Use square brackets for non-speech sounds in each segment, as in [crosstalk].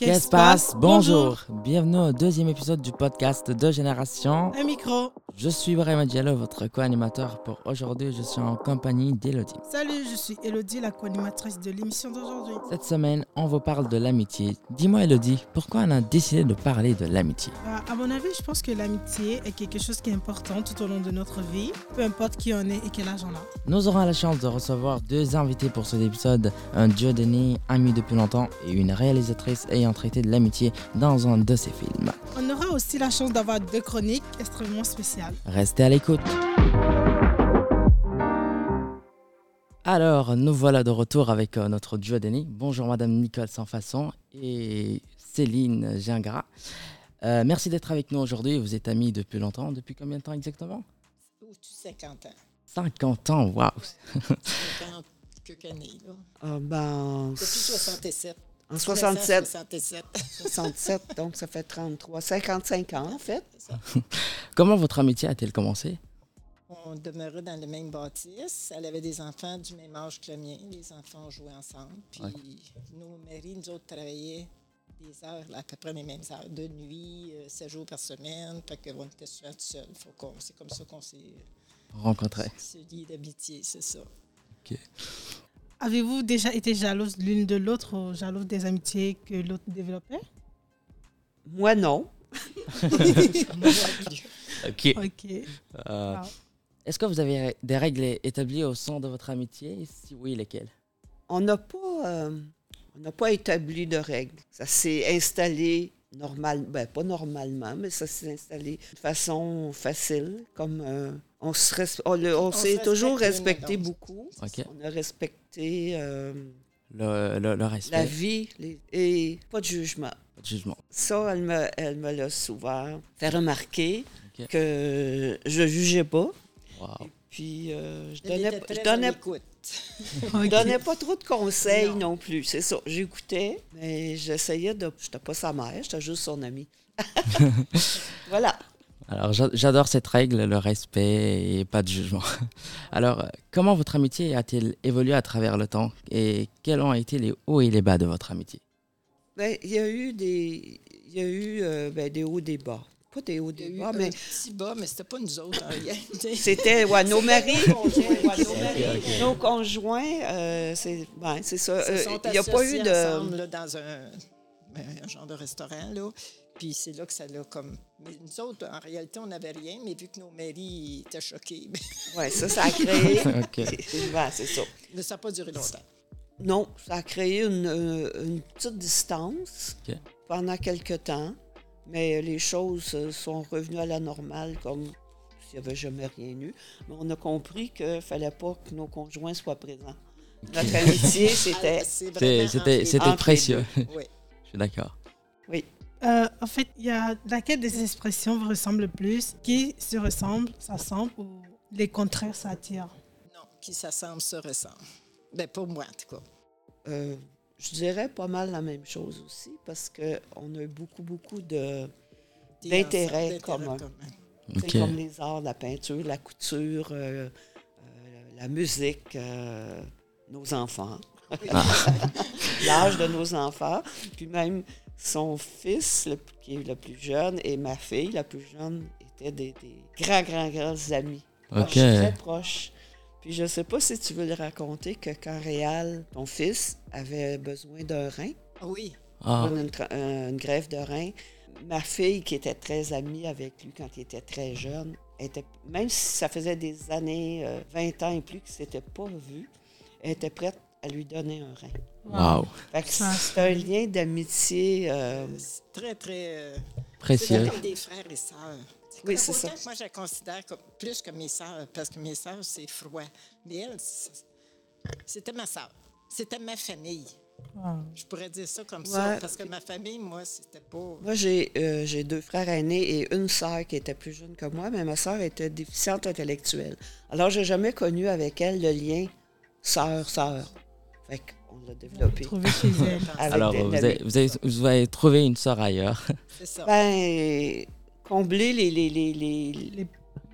Qu'est-ce qui passe? Bonjour. Bienvenue au deuxième épisode du podcast de Génération. Un micro. Je suis Brahima Diallo, votre co-animateur pour aujourd'hui. Je suis en compagnie d'Elodie. Salut, je suis Elodie, la co-animatrice de l'émission d'aujourd'hui. Cette semaine, on vous parle de l'amitié. Dis-moi, Elodie, pourquoi on a décidé de parler de l'amitié? Bah, à mon avis, je pense que l'amitié est quelque chose qui est important tout au long de notre vie, peu importe qui on est et quel âge on a. Nous aurons la chance de recevoir deux invités pour cet épisode un duo d'aînés amis depuis longtemps et une réalisatrice ayant traité de l'amitié dans un de ses films. On aura aussi la chance d'avoir deux chroniques extrêmement spéciales. Restez à l'écoute. Alors, nous voilà de retour avec euh, notre duo d'aînés. Bonjour Madame Nicole Sans Façon et Céline Gingras. Euh, merci d'être avec nous aujourd'hui. Vous êtes amis depuis longtemps. Depuis combien de temps exactement? Ou tu 50 ans. 50 ans, waouh 50 quelques années, là. Ah, ben, Depuis 67. En 67, 67. 67, donc ça fait 33, 55 ans en fait. [laughs] Comment votre amitié a-t-elle commencé? On demeurait dans le même bâtisse. Elle avait des enfants du même âge que le mien. Les enfants jouaient ensemble. Puis Ouais. nos maris, nous autres, travaillaient des heures, à peu près les mêmes heures, de nuit, euh, 7 jours par semaine. Fait qu'on était souvent tout seuls. Faut qu'on- C'est comme ça qu'on s'est Rencontré. se lié d'amitié, c'est ça. Avez-vous déjà été jalouse l'une de l'autre ou jalouse des amitiés que l'autre développait? Moi, non. [laughs] Ok. Ok. Euh, Wow. Est-ce que vous avez des règles établies au sein de votre amitié? Si oui, lesquelles? On n'a pas, euh, on n'a pas établi de règles. Ça s'est installé normal, ben pas normalement, mais ça s'est installé de façon facile, comme euh, on se res- on, le- on On s'est se toujours respecté donc. beaucoup. On a respecté euh, Le, le- le respect, la vie les- et pas de jugement. pas de jugement. Ça, elle me, elle me l'a souvent fait remarquer que je jugeais pas. Wow. Puis euh, je donnais, je très donnais, l'écoute. je donnais pas trop de conseils Non. non, plus. C'est ça. J'écoutais, mais j'essayais de. J'étais pas sa mère, j'étais juste son amie. [laughs] voilà. Alors, j'a- j'adore cette règle, le respect et pas de jugement. [laughs] Alors, comment votre amitié a-t-elle évolué à travers le temps? Et quels ont été les hauts et les bas de votre amitié? Ben, il y a eu des. Il y a eu euh, ben, des hauts, des bas. Pas des hauts, des eu bas, un mais petit bas, mais c'était pas nous autres en réalité. c'était ouais, nos maris. Nos, conjoints, euh, c'est ben, c'est ça. Euh, sont Il n'y a pas eu de. ensemble, là, dans un, ben, un genre de restaurant. Là. Puis c'est là que ça l'a comme. Mais nous autres, en réalité, on n'avait rien, mais vu que nos maris étaient choqués, [laughs] Ouais, ça, ça a créé. [laughs] Ok. Ben, c'est ça. mais ça n'a pas duré longtemps. Non, ça a créé une, euh, une petite distance Ok. pendant quelque temps, mais les choses euh, sont revenues à la normale comme s'il n'y avait jamais rien eu. Mais on a compris qu'il ne fallait pas que nos conjoints soient présents. Notre amitié, c'était... [laughs] Ah, C'était c'était précieux. Oui. [laughs] Je suis d'accord. Euh, en fait, il y a laquelle des expressions vous ressemble le plus Qui se ressemble, s'assemble ou les contraires s'attirent? Non, qui s'assemble se ressemble. Ben, pour moi, en tout cas. euh, je dirais pas mal la même chose aussi, parce qu'on a eu beaucoup, beaucoup de... Des D'intérêt ensembles, commun. d'intérêt commun. tu Ok. sais, Comme les arts, la peinture, la couture, euh, euh, la musique, euh, nos enfants. [laughs] l'âge de nos enfants. Puis même son fils, le- qui est le plus jeune, et ma fille, la plus jeune, étaient des, des grands, grands, grands amis. Proches, très proches. Puis je sais pas si tu veux le raconter que quand Réal, ton fils, avait besoin d'un rein, Ah Oui, Ah, une, grève de rein, ma fille, qui était très amie avec lui quand il était très jeune, était, même si ça faisait des années, euh, 20 ans et plus qu'ils ne s'étaient pas vus, elle était prête à lui donner un rein. wow. Fait que Ça, c'est un lien d'amitié. euh, très, très. euh, c'est Précieux. comme des frères et sœurs. Oui, c'est ça. que moi, je la considère comme plus que mes sœurs, parce que mes sœurs, c'est froid. Mais elle, c'était ma sœur. C'était ma famille. Wow. Je pourrais dire ça comme ça, parce que ma famille, moi, c'était pas. moi, j'ai euh, j'ai deux frères aînés et une sœur qui était plus jeune que moi, mais ma sœur était déficiente intellectuelle. Alors, j'ai jamais connu avec elle le lien sœur-sœur. Fait qu'on l'a développé. Chez [laughs] elle. Alors, des- vous avez, vous, avez, vous avez trouvé une sœur ailleurs. C'est ça. Ben, combler les, les, les, les,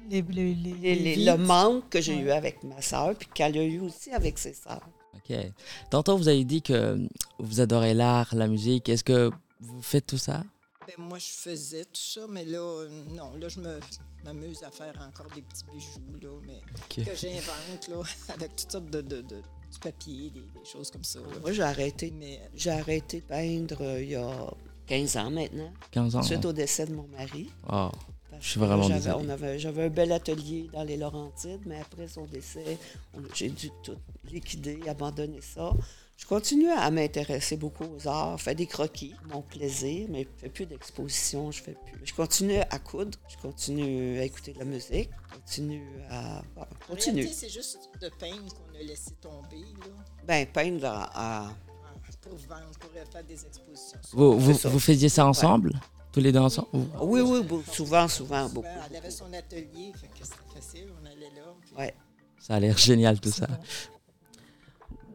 Les, les, les, les- les- les- vides. le manque que j'ai Ouais. eu avec ma sœur, puis qu'elle a eu aussi avec ses sœurs. Ok. Tantôt, vous avez dit que vous adorez l'art, la musique. Est-ce que vous faites tout ça? Ben, moi, je faisais tout ça, mais là, euh, non, là, je me m'amuse à faire encore des petits bijoux, là, mais que j'invente, là, [laughs] avec toutes sortes de, de, de- du papier, des, des choses comme ça. là. Moi, j'ai arrêté, Mais j'ai arrêté de peindre euh, il y a 15 ans maintenant, 15 ans? suite au décès de mon mari. Oh, Je suis vraiment j'avais- désolé. un bel atelier dans les Laurentides, mais après son décès, j'ai dû tout liquider, abandonner ça. Je continue à m'intéresser beaucoup aux arts, faire des croquis, mon plaisir, mais je fais plus d'exposition, je fais plus. Je continue à coudre, je continue à écouter de la musique, je continue à bon, en continue. réalité, c'est juste de peindre qu'on a laissé tomber, là, Ben peindre à, à- pour vendre, pour faire des expositions. vous, faisiez ça ensemble? Tous les deux ensemble? Ou- oui, oui, souvent, souvent, beaucoup. Ben, Elle avait son atelier, fait que c'était facile, on allait là. puis- Ouais. Ça a l'air génial tout ça.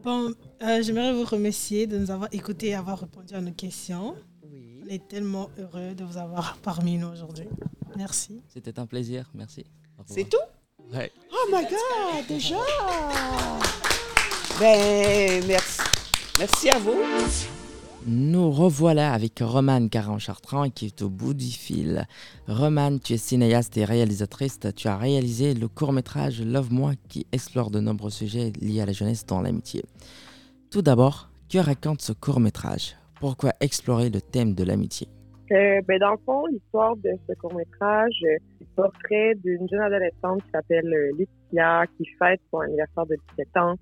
Bon, euh, j'aimerais vous remercier de nous avoir écoutés et avoir répondu à nos questions. Oui. On est tellement heureux de vous avoir parmi nous aujourd'hui. Merci. C'était un plaisir, merci. C'est tout? Ouais. Oh my God, déjà! Ben, merci. Merci à vous. Nous revoilà avec Romane Caron-Chartrand qui est au bout du fil. Romane, tu es cinéaste et réalisatrice. Tu as réalisé le court-métrage Love-moi qui explore de nombreux sujets liés à la jeunesse dans l'amitié. Tout d'abord, que raconte ce court-métrage? Pourquoi explorer le thème de l'amitié? Euh, ben, dans le fond, l'histoire de ce court-métrage, euh, c'est le portrait d'une jeune adolescente qui s'appelle euh, Laetitia, qui fête son anniversaire de 17 ans.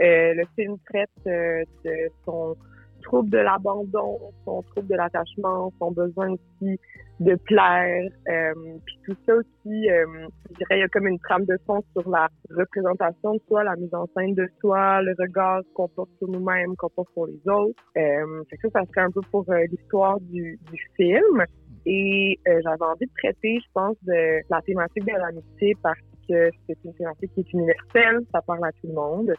Euh, le film traite euh, de son trouble de l'abandon, son trouble de l'attachement, son besoin aussi de plaire. Euh, puis tout ça aussi, euh, je dirais, il y a comme une trame de fond sur la représentation de soi, la mise en scène de soi, le regard qu'on porte sur nous-mêmes, qu'on porte sur les autres. Fait ça, ça serait un peu pour l'histoire du, du film. Et j'avais envie de traiter, je pense, de la thématique de l'amitié parce que c'est une thématique qui est universelle, ça parle à tout le monde.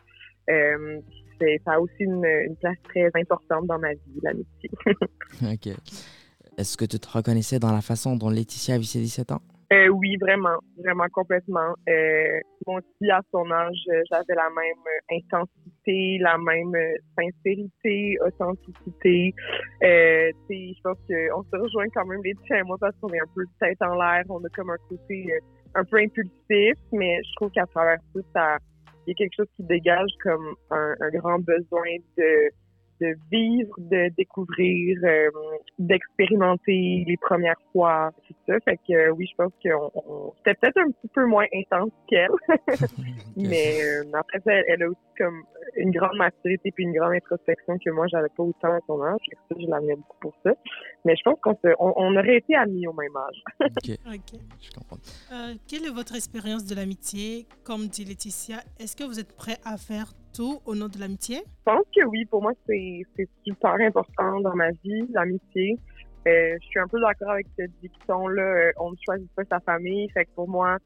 Euh, c'est- ça a aussi une, une place très importante dans ma vie, l'amitié. [laughs] Ok. Est-ce que tu te reconnaissais dans la façon dont Laetitia vit ses 17 ans? Euh, oui, vraiment, vraiment complètement. Euh, moi aussi, à son âge, j'avais la même intensité, la même sincérité, authenticité. Euh, tu sais, je pense qu'on se rejoint quand même les et moi parce qu'on est un peu tête en l'air. On a comme un côté euh, un peu impulsif, mais je trouve qu'à travers tout ça, il y a quelque chose qui dégage comme un, un grand besoin de de vivre, de découvrir, euh, d'expérimenter les premières fois, tout ça. Fait que euh, oui, je pense que c'était peut-être un petit peu moins intense qu'elle, [laughs] [laughs] mais euh, après ça, elle, elle a aussi comme une grande maturité puis une grande introspection que moi j'avais pas autant à son âge. Ça, je l'admire beaucoup pour ça. Mais je pense qu'on on, on aurait été amis au même âge. [laughs] Ok, Ok. je comprends. Euh, quelle est votre expérience de l'amitié? Comme dit Laetitia, est-ce que vous êtes prêt à faire tout au nom de l'amitié? Je pense que oui, pour moi, c'est c'est super important dans ma vie, l'amitié. Euh, je suis un peu d'accord avec ce dicton-là, euh, on ne choisit pas sa famille. Fait que pour moi,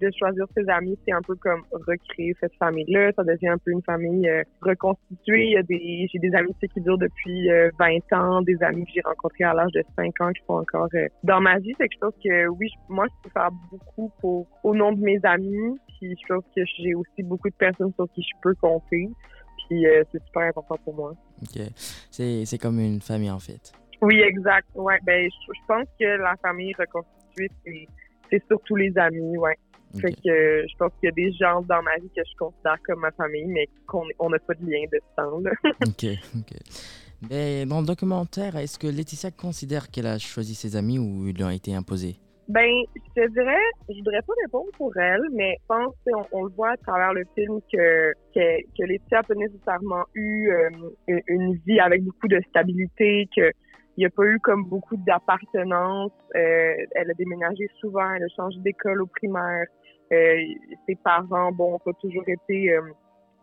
de choisir ses amis, c'est un peu comme recréer cette famille-là. Ça devient un peu une famille euh, reconstituée. Il y a des, j'ai des amitiés qui durent depuis euh, 20 ans, des amis que j'ai rencontrés à l'âge de 5 ans qui sont encore euh, dans ma vie. Fait que je pense que oui, moi, je peux faire beaucoup pour, au nom de mes amis. Puis je pense que j'ai aussi beaucoup de personnes sur qui je peux compter. Puis euh, c'est super important pour moi. Ok. C'est c'est comme une famille en fait. Oui, exact. Ouais, ben je, je pense que la famille reconstituée, c'est, c'est surtout les amis, ouais. Fait que euh, je pense qu'il y a des gens dans ma vie que je considère comme ma famille, mais qu'on on n'a pas de lien de sang. là. [laughs] Ok, ok. Mais dans le documentaire, est-ce que Laetitia considère qu'elle a choisi ses amis ou ils lui ont été imposés Ben, je te dirais, je voudrais pas répondre pour elle, mais je pense qu'on on le voit à travers le film que que, que Laetitia n'a pas nécessairement eu euh, une, une vie avec beaucoup de stabilité, que il n'y a pas eu comme beaucoup d'appartenance. Euh, elle a déménagé souvent, elle a changé d'école au primaire. Euh, ses parents, bon, n'ont pas toujours été euh,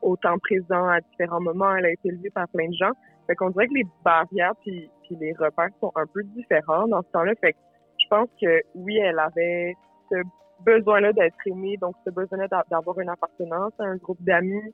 autant présents à différents moments. Elle a été élevée par plein de gens. Fait qu'on dirait que les barrières puis, puis les repères sont un peu différents dans ce temps-là. Fait que je pense que oui, elle avait ce besoin-là d'être aimée, donc ce besoin-là d'a- d'avoir une appartenance à un groupe d'amis.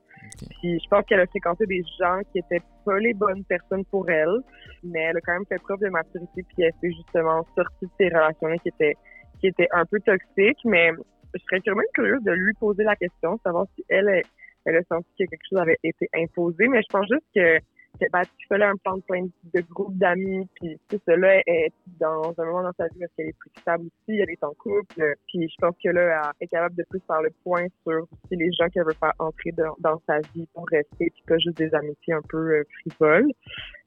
Puis je pense qu'elle a fréquenté des gens qui étaient pas les bonnes personnes pour elle, mais elle a quand même fait preuve de maturité puis elle s'est justement sortie de ces relations-là qui étaient qui étaient un peu toxiques. Mais je serais quand même curieuse de lui poser la question, savoir si elle, elle, elle a senti que quelque chose avait été imposé. Mais je pense juste que ben, tu fais là un plan de plein de groupes d'amis, puis là, elle est dans un moment dans sa vie parce qu'elle est plus stable aussi, elle est en couple, puis je pense que là, elle est capable de plus faire le point sur aussi les gens qu'elle veut faire entrer dans, dans sa vie pour rester, puis pas juste des amitiés un peu euh, frivoles.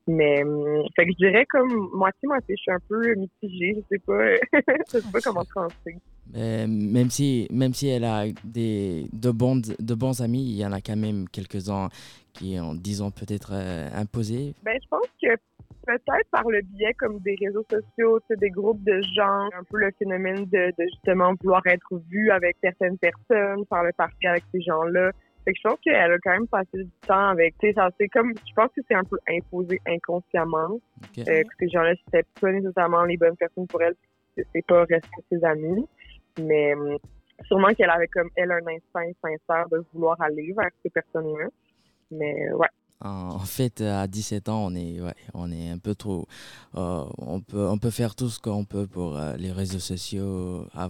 Mais hum, fait que je dirais comme moitié moitié, je suis un peu mitigée, je sais pas, [laughs] je sais pas comment trancher. Euh, même si même si elle a des de bons de bons amis, il y en a quand même quelques-uns qui ont disons peut-être euh, imposés. Ben je pense que peut-être par le biais comme des réseaux sociaux, des groupes de gens, un peu le phénomène de, de justement vouloir être vu avec certaines personnes, faire le parti avec ces gens-là. Fait que je pense qu'elle a quand même passé du temps avec, tu sais, c'est comme, je pense que c'est un peu imposé inconsciemment. Euh, que ces gens-là, c'était pas nécessairement les bonnes personnes pour elle, c'est pas resté ses amis. Mais hum, sûrement qu'elle avait comme, elle, un instinct sincère de vouloir aller vers ces personnes-là. Mais ouais. En fait, à 17 ans, on est, ouais, on est un peu trop. euh, on, peut, on peut faire tout ce qu'on peut pour euh, les réseaux sociaux, euh,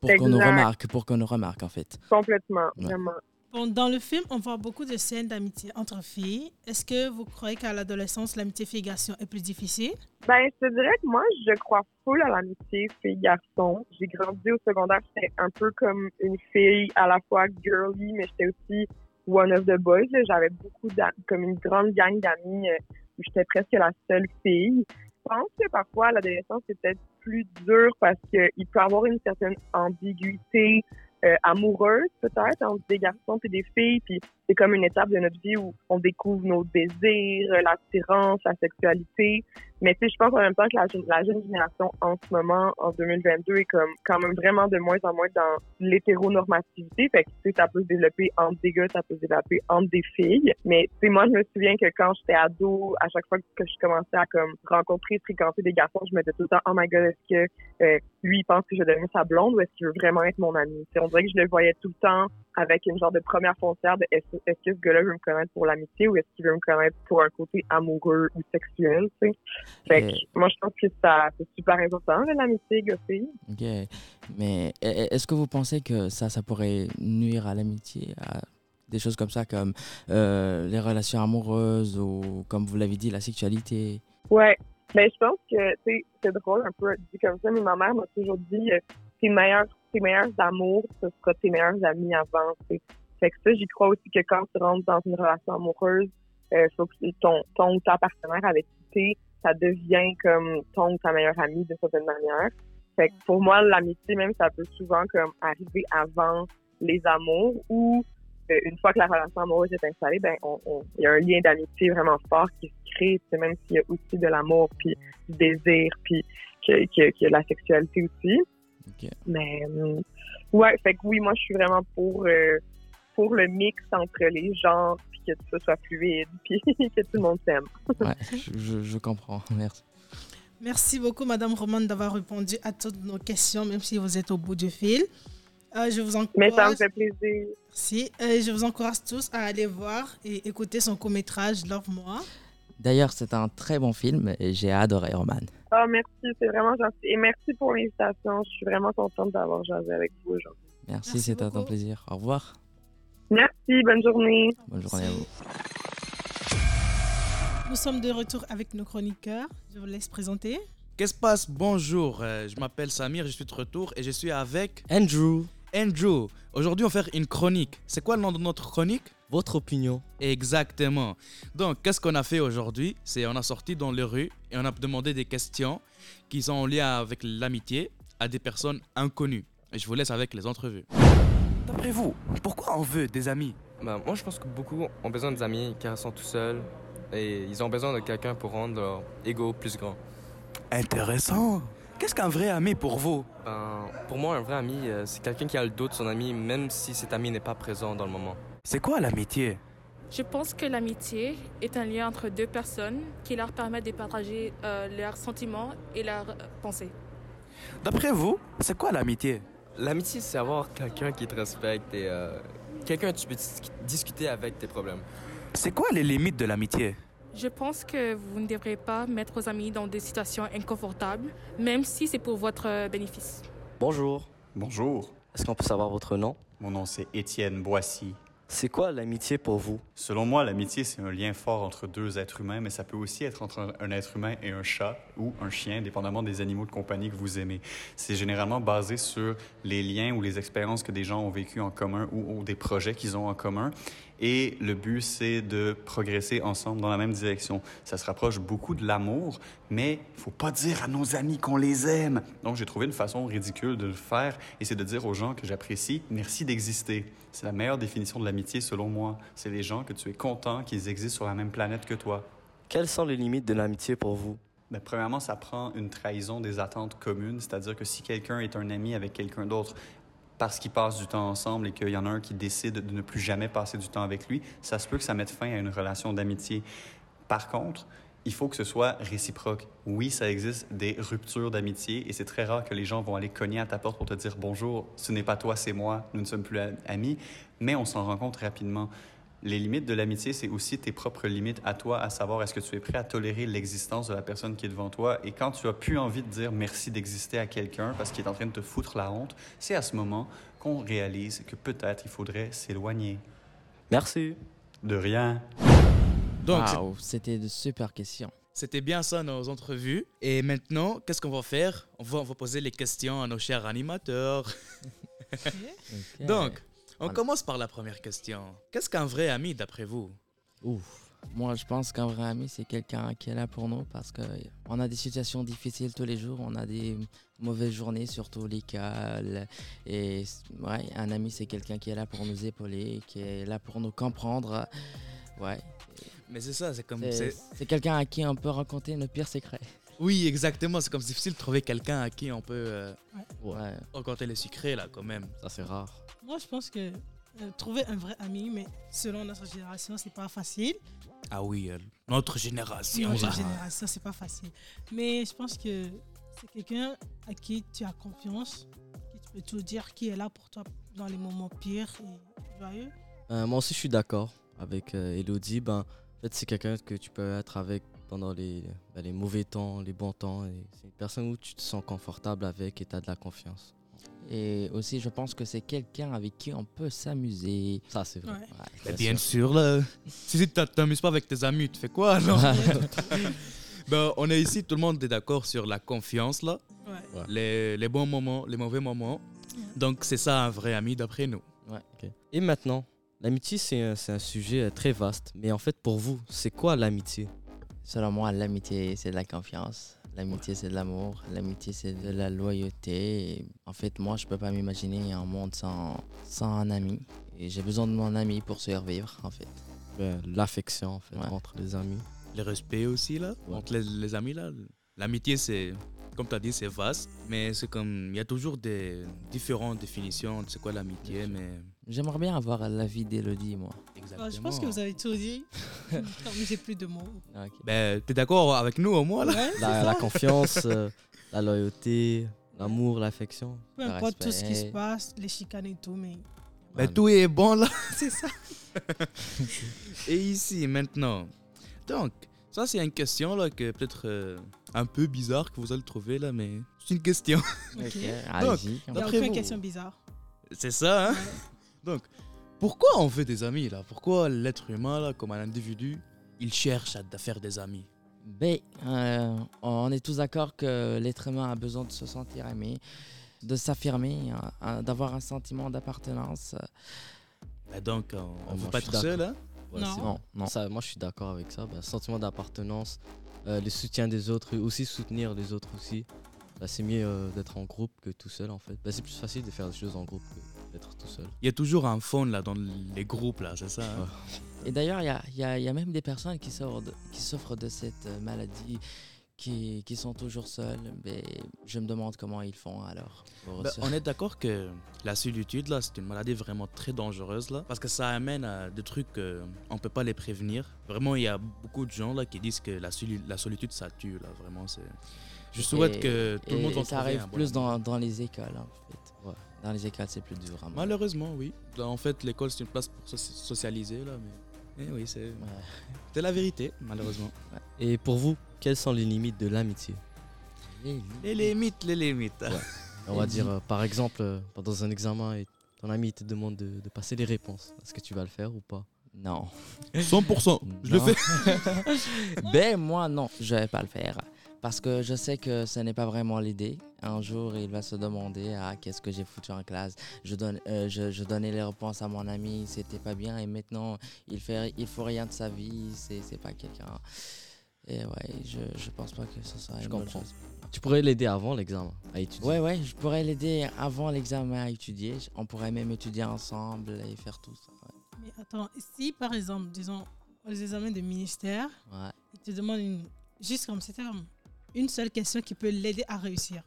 pour qu'on nous remarque, pour qu'on nous remarque en fait. Complètement, Ouais. vraiment. Bon, dans le film, on voit beaucoup de scènes d'amitié entre filles. Est-ce que vous croyez qu'à l'adolescence, l'amitié fille-garçon est plus difficile? Ben, je te dirais que moi, je crois full à l'amitié fille-garçon. J'ai grandi au secondaire, j'étais un peu comme une fille à la fois girly, mais j'étais aussi one of the boys. J'avais beaucoup comme une grande gang d'amis euh, où j'étais presque la seule fille. Je pense que parfois, l'adolescence, c'est peut-être plus dur parce qu'il peut avoir une certaine ambiguïté euh, amoureuse, peut-être, entre des garçons et des filles. Puis c'est comme une étape de notre vie où on découvre nos désirs, l'attirance, la sexualité. Mais tu sais, je pense en même temps que la, jeune- génération en ce moment, en 2022, est comme quand même vraiment de moins en moins dans l'hétéronormativité. Fait que tu sais, ça peut se développer entre des gars, ça peut se développer entre des filles. Mais tu sais, moi, je me souviens que quand j'étais ado, à chaque fois que je commençais à comme rencontrer, fréquenter des garçons, je me disais tout le temps, oh my god, est-ce que euh, lui, il pense que je vais devenir sa blonde ou est-ce qu'il veut vraiment être mon ami? Tu sais, on dirait que je le voyais tout le temps avec une genre de première foncière de est-ce est-ce que ce gars-là veut me connaître pour l'amitié ou est-ce qu'il veut me connaître pour un côté amoureux ou sexuel, tu sais. Fait que moi, je pense que ça, c'est super important, l'amitié, gars-fille. Ok. Mais e- e- est-ce que vous pensez que ça, ça pourrait nuire à l'amitié, à des choses comme ça, comme euh, les relations amoureuses ou, comme vous l'avez dit, la sexualité? Ouais. Ben, je pense que, tu sais, c'est drôle un peu dit comme ça, mais ma mère m'a toujours dit, euh, tes meilleurs, tes meilleurs amours, ce sera tes meilleurs amis avant, tu sais. Fait que ça, j'y crois aussi que quand tu rentres dans une relation amoureuse, euh, faut que ton, ton ou ta partenaire avec qui t'es, ça devient comme ton ou ta meilleure amie de certaine manière. Fait que pour moi, l'amitié, même, ça peut souvent comme arriver avant les amours ou euh, une fois que la relation amoureuse est installée, ben on- il y a un lien d'amitié vraiment fort qui se crée, même s'il y a aussi de l'amour, puis du désir, puis qu'il y a de la sexualité aussi. Mais euh, ouais, fait que oui, moi je suis vraiment pour euh, pour le mix entre les genres, puis que tout ça soit fluide, [laughs] puis que tout le monde s'aime. Ouais, [laughs] je, comprends. [laughs] Merci. Merci beaucoup, Madame Romane, d'avoir répondu à toutes nos questions, même si vous êtes au bout du fil. Euh, je vous Mais ça me encourage, fait plaisir. si, euh, je vous encourage tous à aller voir et écouter son court-métrage Love Moi. D'ailleurs, c'est un très bon film et j'ai adoré Roman. Ah merci, c'est vraiment gentil. Et merci pour l'invitation. Je suis vraiment contente d'avoir jasé avec vous aujourd'hui. Merci, Merci c'était un plaisir. Au revoir. Merci, bonne journée. Bonne journée à vous. Nous sommes de retour avec nos chroniqueurs. Je vous laisse présenter. Qu'est-ce qui se passe? Bonjour, euh, je m'appelle Samir, je suis de retour et je suis avec Andrew, Andrew. Aujourd'hui, on va faire une chronique. C'est quoi le nom de notre chronique? Votre opinion Exactement. Donc, qu'est-ce qu'on a fait aujourd'hui? C'est on a sorti dans les rues et on a demandé des questions qui sont en lien avec l'amitié à des personnes inconnues. Et je vous laisse avec les entrevues. D'après vous, pourquoi on veut des amis? Bah, moi, je pense que beaucoup ont besoin des amis car ils sont tout seuls et ils ont besoin de quelqu'un pour rendre leur ego plus grand. Intéressant. Qu'est-ce qu'un vrai ami pour vous? Ben, pour moi, un vrai ami, euh, c'est quelqu'un qui a le dos de son ami, même si cet ami n'est pas présent dans le moment. C'est quoi l'amitié? Je pense que l'amitié est un lien entre deux personnes qui leur permet de partager euh, leurs sentiments et leurs pensées. D'après vous, c'est quoi l'amitié? L'amitié, c'est avoir quelqu'un qui te respecte et euh, quelqu'un que tu peux dis- discuter avec tes problèmes. C'est quoi les limites de l'amitié? Je pense que vous ne devrez pas mettre vos amis dans des situations inconfortables, même si c'est pour votre euh, bénéfice. Bonjour. Bonjour, Est-ce qu'on peut savoir votre nom? Mon nom c'est Étienne Boissy. C'est quoi l'amitié pour vous? Selon moi, l'amitié, c'est un lien fort entre deux êtres humains, mais ça peut aussi être entre un, être humain et un chat ou un chien, dépendamment des animaux de compagnie que vous aimez. C'est généralement basé sur les liens ou les expériences que des gens ont vécues en commun ou des projets qu'ils ont en commun. Et le but, c'est de progresser ensemble dans la même direction. Ça se rapproche beaucoup de l'amour, mais il faut pas dire à nos amis qu'on les aime. Donc, j'ai trouvé une façon ridicule de le faire, et c'est de dire aux gens que j'apprécie, merci d'exister. C'est la meilleure définition de l'amitié, selon moi. C'est les gens que tu es content qu'ils existent sur la même planète que toi. Quelles sont les limites de l'amitié pour vous? Ben, premièrement, ça prend une trahison des attentes communes, c'est-à-dire que si quelqu'un est un ami avec quelqu'un d'autre parce qu'ils passent du temps ensemble et qu'il y en a un qui décide de ne plus jamais passer du temps avec lui, ça se peut que ça mette fin à une relation d'amitié. Par contre, il faut que ce soit réciproque. Oui, ça existe des ruptures d'amitié et c'est très rare que les gens vont aller cogner à ta porte pour te dire bonjour, ce n'est pas toi, c'est moi, nous ne sommes plus amis, mais on s'en rend compte rapidement. Les limites de l'amitié, c'est aussi tes propres limites à toi, à savoir est-ce que tu es prêt à tolérer l'existence de la personne qui est devant toi. Et quand tu as plus envie de dire merci d'exister à quelqu'un parce qu'il est en train de te foutre la honte, c'est à ce moment qu'on réalise que peut-être il faudrait s'éloigner. Merci. De rien. Donc, wow, c'était de super questions. C'était bien ça nos entrevues. Et maintenant, qu'est-ce qu'on va faire? On va, on va poser les questions à nos chers animateurs. [laughs] okay. Donc, on commence par la première question. Qu'est-ce qu'un vrai ami d'après vous? Ouf. Moi, je pense qu'un vrai ami, c'est quelqu'un qui est là pour nous parce qu'on a des situations difficiles tous les jours, on a des mauvaises journées, surtout l'école. Et ouais, un ami, c'est quelqu'un qui est là pour nous épauler, qui est là pour nous comprendre. Ouais. Mais c'est ça, c'est comme. C'est quelqu'un à qui on peut raconter nos pires secrets. Oui, exactement. C'est comme difficile de trouver quelqu'un à qui on peut euh, ouais. Ouais. raconter les secrets, là, quand même. Ça, c'est rare. Moi, je pense que euh, trouver un vrai ami, mais selon notre génération, c'est pas facile. Ah oui, euh, notre génération. Notre génération, c'est pas facile. Mais je pense que c'est quelqu'un à qui tu as confiance, qui tu peux tout dire, qui est là pour toi dans les moments pires et joyeux. Euh, moi aussi, je suis d'accord avec euh, Elodie. Ben, en fait, c'est quelqu'un que tu peux être avec pendant les, ben, les mauvais temps, les bons temps. C'est une personne où tu te sens confortable avec et tu as de la confiance. Et aussi, je pense que c'est quelqu'un avec qui on peut s'amuser. Ça, c'est vrai. Ouais. Ouais, bien sûr, là. [laughs] si tu t'amuses pas avec tes amis, tu fais quoi, [laughs] non [laughs] ben, On est ici, tout le monde est d'accord sur la confiance, là. Ouais. Les, les, bons moments, les mauvais moments. Donc, c'est ça un vrai ami, d'après nous. Ouais. Okay. Et maintenant, l'amitié, c'est un, un, sujet très vaste. Mais en fait, pour vous, c'est quoi l'amitié? Selon moi, l'amitié, c'est de la confiance. L'amitié, c'est de l'amour. L'amitié, c'est de la loyauté. Et en fait, moi, je peux pas m'imaginer un monde sans, sans un ami. Et j'ai besoin de mon ami pour survivre, en fait. Ben, L'affection, en fait, ouais. entre les amis. Le respect aussi, là, ouais. entre les, les, amis, là. L'amitié, c'est, comme tu as dit, c'est vaste. Mais c'est comme, il y a toujours des différentes définitions de c'est quoi l'amitié, mais... J'aimerais bien avoir l'avis d'Elodie, moi. Exactement. je pense que vous avez tout dit. [laughs] j'ai plus de mots. Okay. Ben, t'es d'accord avec nous au moins là? Ouais, la, la, confiance, euh, [laughs] la loyauté, l'amour, l'affection. Peu importe tout ce qui se passe, les chicanes et tout, mais. Ben, tout est bon là. [laughs] C'est ça. et ici, maintenant. Donc, ça, c'est une question là, que peut-être euh, un peu bizarre que vous allez trouver là, mais c'est une question. Ok. Donc, il n'y a aucune question bizarre. C'est ça, hein? Ouais. Donc, pourquoi on fait des amis là? Pourquoi l'être humain, là, comme un individu, il cherche à faire des amis? Ben, euh, On est tous d'accord que l'être humain a besoin de se sentir aimé, de s'affirmer, hein, d'avoir un sentiment d'appartenance. Ben donc, on ne veut pas être seul, hein? Ouais, non. non. non. Ça, moi, je suis d'accord avec ça. Ben, sentiment d'appartenance, euh, le soutien des autres, aussi soutenir les autres aussi. Ben, c'est mieux euh, d'être en groupe que tout seul, en fait. Ben, c'est plus facile de faire des choses en groupe que d'être tout seul. Il y a toujours un fond là dans les groupes là, c'est ça hein ouais. Et d'ailleurs, il y, y, y a, même des personnes qui souffrent de, qui souffrent de cette maladie, qui, qui, sont toujours seules. Mais je me demande comment ils font alors. Bah, on est d'accord que la solitude là, c'est une maladie vraiment très dangereuse là, parce que ça amène à des trucs qu'on peut pas les prévenir. Vraiment, il y a beaucoup de gens là qui disent que la, la solitude ça tue là. Vraiment, c'est. Je souhaite et, que tout le monde et ça arrive plus dans, dans, les écoles en fait. Dans les écoles, c'est plus dur. Malheureusement, oui. En fait, l'école, c'est une place pour socialiser, là. Mais, mais oui, c'est ouais. la vérité, malheureusement. Ouais. Et pour vous, quelles sont les limites de l'amitié? Les, les limites, les limites. Ouais. [laughs] On va dire, euh, par exemple, euh, pendant un examen, et ton ami te demande de, de passer les réponses, est-ce que tu vas le faire ou pas? Non. 100%, je le fais. [laughs] [laughs] ben moi non, je vais pas le faire. Parce que je sais que ce n'est pas vraiment l'idée. Un jour, il va se demander ah, qu'est-ce que j'ai foutu en classe? Je, donne, euh, je, je donnais les réponses à mon ami, c'était pas bien. Et maintenant, il fait, il faut rien de sa vie, c'est c'est pas quelqu'un. Et ouais, je, je pense pas que ce soit Je une bonne comprends. chose. Tu pourrais l'aider avant l'examen à étudier. Ouais, ouais, je pourrais l'aider avant l'examen à étudier. On pourrait même étudier ensemble et faire tout ça. ouais. Mais attends, si par exemple, disons, aux examens de ministère, Ouais. ils te demandent une, juste comme c'était comme une seule question qui peut l'aider à réussir.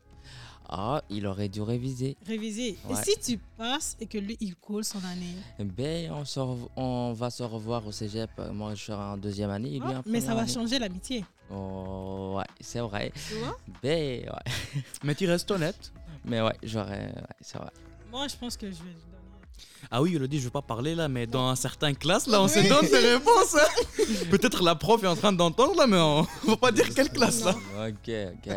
Ah, il aurait dû réviser. Réviser. Ouais. Et si tu passes et que lui, il coule son année? Ben, on, se on va se revoir au cégep. Moi, je serai en deuxième année. et lui Ah, en Mais ça va année. changer l'amitié. Oh, ouais, c'est vrai. Tu vois? Ben, ouais. Mais tu restes honnête. Mais ouais, j'aurais. Ouais, c'est vrai. Moi, je pense que je vais. Ah oui, Elodie, je veux pas parler là, mais dans certaines classes, là, on Oui. se donne des réponses. hein. Peut-être la prof est en train d'entendre là, mais on [laughs] va pas dire quelle classe là. Ok, ok.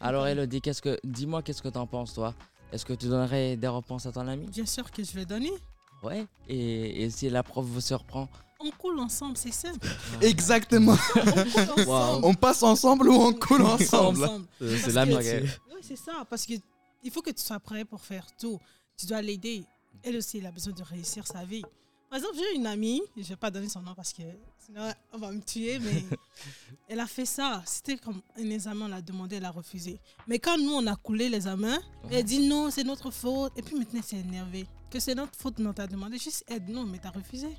Alors, Elodie, qu'est-ce que... dis-moi, qu'est-ce que t'en penses, toi? Est-ce que tu donnerais des réponses à ton ami? Bien sûr que je vais donner. Ouais. Et, et si la prof vous surprend? On coule ensemble, c'est simple. Exactement. On coule Wow. ensemble. On passe ensemble ou on coule ensemble. Euh, C'est que- l'amitié. Oui, c'est ça. Parce que il faut que tu sois prêt pour faire tout. Tu dois l'aider. Elle aussi, elle a besoin de réussir sa vie. Par exemple, j'ai une amie, je vais pas donner son nom parce que sinon on va me tuer, mais [laughs] elle a fait ça. C'était comme un examen, on l'a demandé, elle a refusé. Mais quand nous, on a coulé l'examen, elle dit non, c'est notre faute. Et puis maintenant, elle s'est énervée. Que c'est notre faute, non, t'as demandé juste aide, non, mais t'as refusé. [laughs]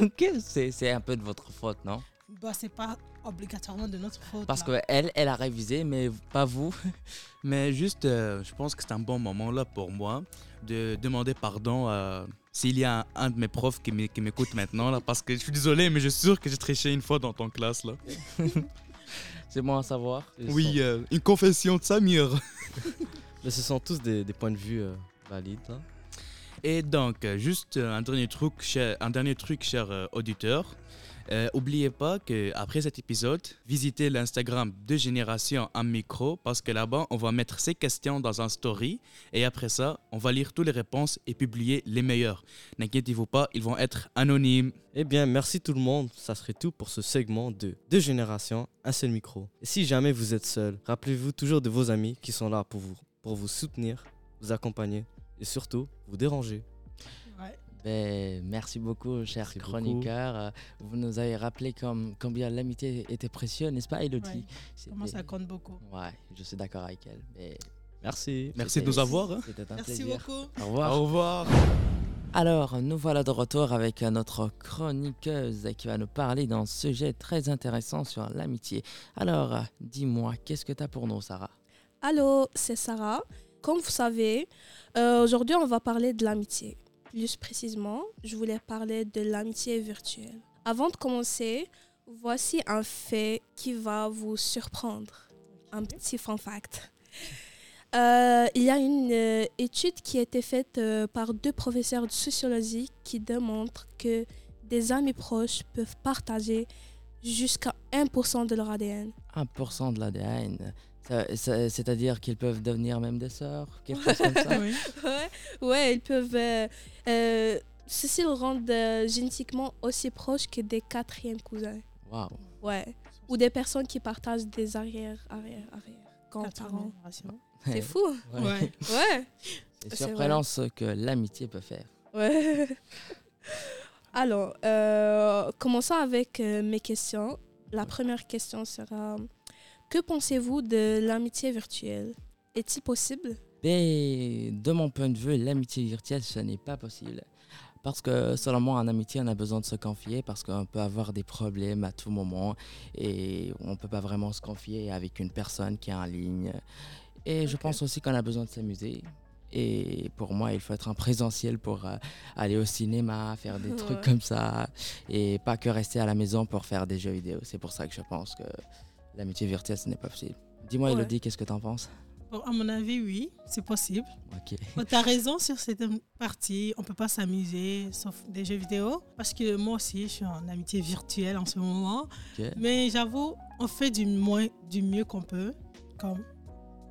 Ok, c'est, c'est un peu de votre faute, non? Bah, c'est pas obligatoirement de notre faute. Parce là. que elle, elle a révisé, mais pas vous. [laughs] Mais juste, euh, je pense que c'est un bon moment là pour moi de demander pardon à- s'il y a un, un de mes profs qui m'é- qui m'écoute maintenant là, parce que je suis désolé, mais je suis sûr que j'ai triché une fois dans ton classe là. [laughs] C'est bon à savoir. Oui, euh, une confession de Samir. [laughs] Mais ce sont tous des, des points de vue euh, valides. hein. Et donc, euh, juste euh, un dernier truc, cher, un dernier truc, chers euh, auditeurs. Euh, oubliez pas que après cet épisode, visitez l'Instagram de Génération en micro parce que là-bas, on va mettre ces questions dans un story et après ça, on va lire toutes les réponses et publier les meilleures. N'inquiétez-vous pas, ils vont être anonymes. Eh bien, merci tout le monde. Ça serait tout pour ce segment de Deux générations, un seul micro. Et si jamais vous êtes seul, rappelez-vous toujours de vos amis qui sont là pour vous, pour vous soutenir, vous accompagner et surtout vous déranger. Ben, merci beaucoup, cher Merci chroniqueur. Euh, Vous nous avez rappelé comme, combien l'amitié était précieuse, n'est-ce pas, Elodie? Ouais. Comment ça compte beaucoup? Ouais, je suis d'accord avec elle. mais Merci. Merci de nous avoir. hein. C'était un Merci plaisir. beaucoup. Au revoir. Au revoir. Alors, nous voilà de retour avec notre chroniqueuse qui va nous parler d'un sujet très intéressant sur l'amitié. Alors, euh, dis-moi, qu'est-ce que tu as pour nous, Sarah? Allô, c'est Sarah. Comme vous savez, euh, aujourd'hui on va parler de l'amitié. Plus précisément, je voulais parler de l'amitié virtuelle. Avant de commencer, voici un fait qui va vous surprendre. Un petit fun fact. Euh, il y a une euh, étude qui a été faite euh, par deux professeurs de sociologie qui démontre que des amis proches peuvent partager jusqu'à 1% de leur ADN. 1% de l'ADN. C'est-à-dire qu'ils peuvent devenir même des sœurs, quelque chose comme ça. Oui. [laughs] ouais, ouais, ils peuvent. Euh, euh, ceci le rend euh, génétiquement aussi proches que des quatrièmes cousins. Waouh. Ouais. Ou des personnes qui partagent des arrière, arrière, arrière Quatrième grands-parents. génération. C'est fou. Ouais. Ouais. [laughs] Ouais. C'est surprenant ce que l'amitié peut faire. Ouais. [laughs] Alors, euh, commençons avec euh, mes questions. La première question sera Que pensez-vous de l'amitié virtuelle? Est-il possible? Mais de mon point de vue, l'amitié virtuelle, ce n'est pas possible. Parce que moi, en amitié, on a besoin de se confier parce qu'on peut avoir des problèmes à tout moment et on ne peut pas vraiment se confier avec une personne qui est en ligne. Et je pense aussi qu'on a besoin de s'amuser. Et pour moi, il faut être en présentiel pour euh, aller au cinéma, faire des trucs comme ça et pas que rester à la maison pour faire des jeux vidéo. C'est pour ça que je pense que l'amitié virtuelle, ce n'est pas possible. Dis-moi, Ouais. Elodie, qu'est-ce que tu en penses? Bon, à mon avis, oui, c'est possible. Ok. Bon, tu as raison sur cette partie. On peut pas s'amuser sauf des jeux vidéo. Parce que moi aussi, je suis en amitié virtuelle en ce moment. Ok. Mais j'avoue, on fait du, moins, du mieux qu'on peut. Comme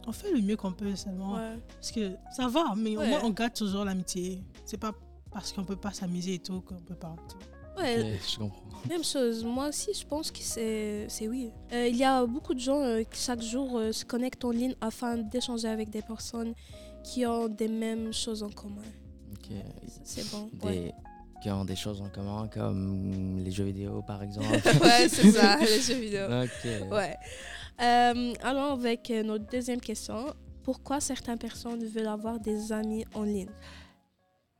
on fait le mieux qu'on peut seulement. Ouais. Parce que ça va, mais au moins on garde toujours l'amitié. C'est pas parce qu'on peut pas s'amuser et tout qu'on peut pas. vois. Ouais, je comprends. Même chose, moi aussi je pense que c'est c'est oui. Euh, il y a beaucoup de gens euh, qui chaque jour euh, se connectent en ligne afin d'échanger avec des personnes qui ont des mêmes choses en commun. Ok. C'est bon. Des... Ouais, Qui ont des choses en commun, comme les jeux vidéo, par exemple. [laughs] Ouais, c'est ça, [laughs] les jeux vidéo. Ok. Ouais. Allons avec notre deuxième question. Pourquoi certaines personnes veulent avoir des amis en ligne?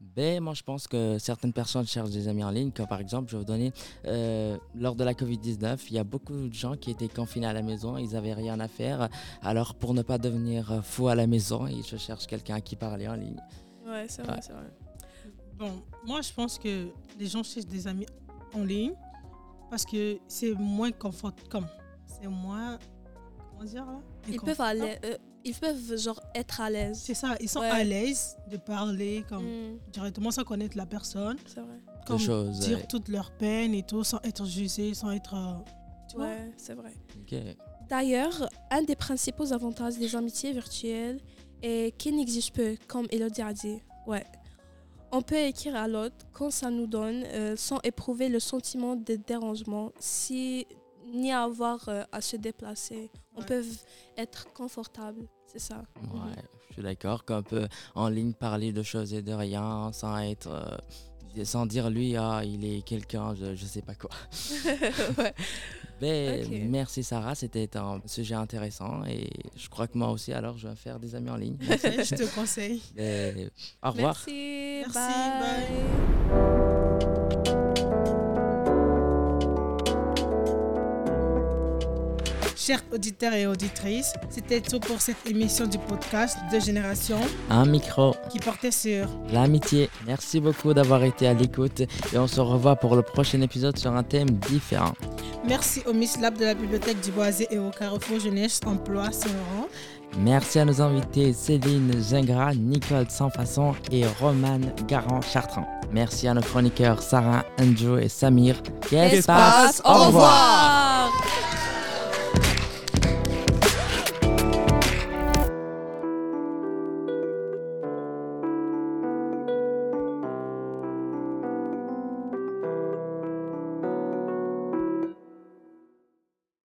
Ben, moi, je pense que certaines personnes cherchent des amis en ligne. Comme par exemple, je vais vous donner, euh, lors de la COVID-19, il y a beaucoup de gens qui étaient confinés à la maison, ils n'avaient rien à faire. Alors, pour ne pas devenir euh, fou à la maison, ils cherchent quelqu'un à qui parler en ligne. Ouais, c'est vrai, Ouais. c'est vrai. Bon, moi je pense que les gens cherchent des amis en ligne parce que c'est moins confort, comme c'est moins comment dire là? Ils peuvent, aller, euh, ils peuvent genre être à l'aise. C'est ça, ils sont Ouais. à l'aise de parler comme Mm. directement sans connaître la personne. C'est vrai. Comme choses, dire ouais. toute leur peine et tout sans être jugé, sans être euh, tu vois? Ouais, c'est vrai. D'ailleurs, un des principaux avantages des amitiés virtuelles est qu'ils n'exigent peu, comme Elodie a dit. Ouais. On peut écrire à l'autre quand ça nous donne, euh, sans éprouver le sentiment de dérangement, si, ni avoir euh, à se déplacer. On peut être confortable, c'est ça. Ouais, je suis d'accord qu'on peut en ligne parler de choses et de rien sans être. euh, sans dire lui, ah, il est quelqu'un, je, je sais pas quoi. [laughs] [laughs] ouais. Ben. Merci Sarah, c'était un sujet intéressant et je crois que moi aussi, alors je vais faire des amis en ligne. [laughs] Je te conseille. Ben, au revoir. Merci. Merci, bye. Chers auditeurs et auditrices, c'était tout pour cette émission du podcast de Génération Un micro, qui portait sur l'amitié. Merci beaucoup d'avoir été à l'écoute et on se revoit pour le prochain épisode sur un thème différent. Merci au Miss Lab de la Bibliothèque du Boisé et au Carrefour Jeunesse Emploi Saint-Laurent. Merci à nos invités Céline Gingras, Nicole Sans-Façon et Romane Garand-Chartrand. Merci à nos chroniqueurs Sarah, Andrew et Samir. Qu'est-ce passe? au revoir.